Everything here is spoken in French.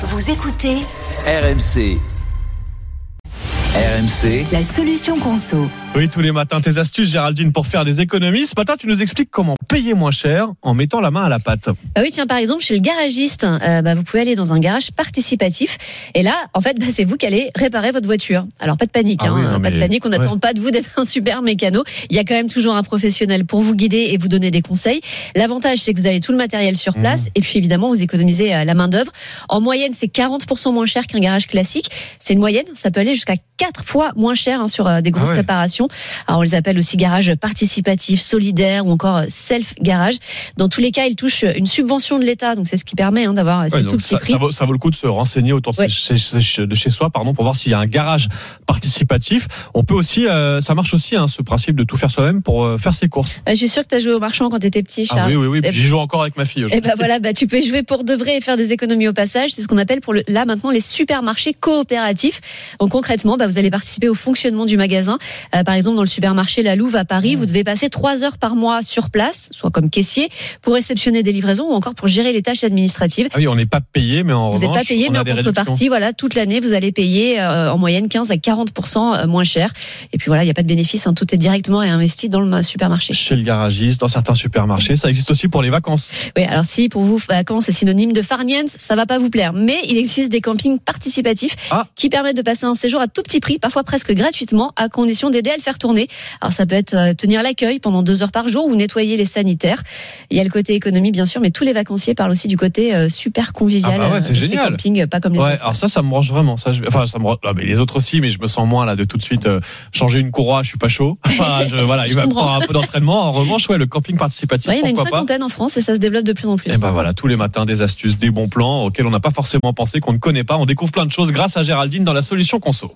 Vous écoutez RMC. RMC, la solution conso. Oui, tous les matins, tes astuces, Géraldine, pour faire des économies. Ce matin, tu nous expliques comment payer moins cher en mettant la main à la pâte. Ah oui, tiens, par exemple, chez le garagiste, euh, bah, vous pouvez aller dans un garage participatif. Et là, en fait, bah, c'est vous qui allez réparer votre voiture. Alors, pas de panique, Ah hein, oui, non, pas de panique. On n'attend ouais. pas de vous d'être un super mécano. Il y a quand même toujours un professionnel pour vous guider et vous donner des conseils. L'avantage, c'est que vous avez tout le matériel sur Mmh. place. Et puis, évidemment, vous économisez euh, la main-d'œuvre. En moyenne, c'est 40% moins cher qu'un garage classique. C'est une moyenne. Ça peut aller jusqu'à 4 fois moins cher hein, sur euh, des grosses Ah ouais. réparations. Alors, on les appelle aussi garage participatif, solidaire ou encore self-garage. Dans tous les cas, ils touchent une subvention de l'État. Donc, c'est ce qui permet hein, d'avoir Ouais, tout ça, ça vaut, ça vaut le coup de se renseigner autour de, Ouais. chez, chez- de chez soi pardon, pour voir s'il y a un garage participatif. On peut aussi, euh, ça marche aussi, hein, ce principe de tout faire soi-même pour euh, faire ses courses. Euh, Je suis sûr que tu as joué au marchand quand tu étais petit, Ah Charles. oui, oui, oui. Eh J'y joue encore avec ma fille. Et ben voilà, bah, tu peux jouer pour de vrai et faire des économies au passage. C'est ce qu'on appelle pour le, là maintenant les supermarchés coopératifs. Donc concrètement, bah, vous allez participer au fonctionnement du magasin. Euh, par exemple, dans le supermarché La Louve à Paris, Mmh. vous devez passer trois heures par mois sur place, soit comme caissier, pour réceptionner des livraisons ou encore pour gérer les tâches administratives. Ah oui, on n'est pas payé, mais en Vous n'êtes revanche, pas payé, on mais en contrepartie, voilà, toute l'année, vous allez payer euh, en moyenne 15 à 40 moins cher. Et puis voilà, il n'y a pas de bénéfice, hein, tout est directement réinvesti dans le supermarché. Chez le garagiste, dans certains supermarchés, ça existe aussi pour les vacances. Oui, alors si pour vous, vacances est synonyme de farniente, ça va pas vous plaire. Mais il existe des campings participatifs Ah. qui permettent de passer un séjour à tout petit prix, parfois presque gratuitement, à condition d'aider à le faire tourner. Alors ça peut être euh, tenir l'accueil pendant deux heures par jour ou nettoyer les Il y a le côté économie, bien sûr, mais tous les vacanciers parlent aussi du côté euh, super convivial Ah bah ouais, c'est euh, de ces génial. campings, pas comme les Ouais, autres. alors ça, ça me branche vraiment. Ça, je... Enfin, ça me... ah, mais les autres aussi, mais je me sens moins là de tout de suite euh, changer une courroie. Je suis pas chaud. Enfin, je- voilà, il va prendre un peu d'entraînement. En revanche, ouais, le camping participatif, Ouais, il y en a une pas. cinquantaine en France et ça se développe de plus en plus. Et ben voilà, tous les matins, des astuces, des bons plans auxquels on n'a pas forcément pensé, qu'on ne connaît pas. On découvre plein de choses grâce à Géraldine dans la solution conso.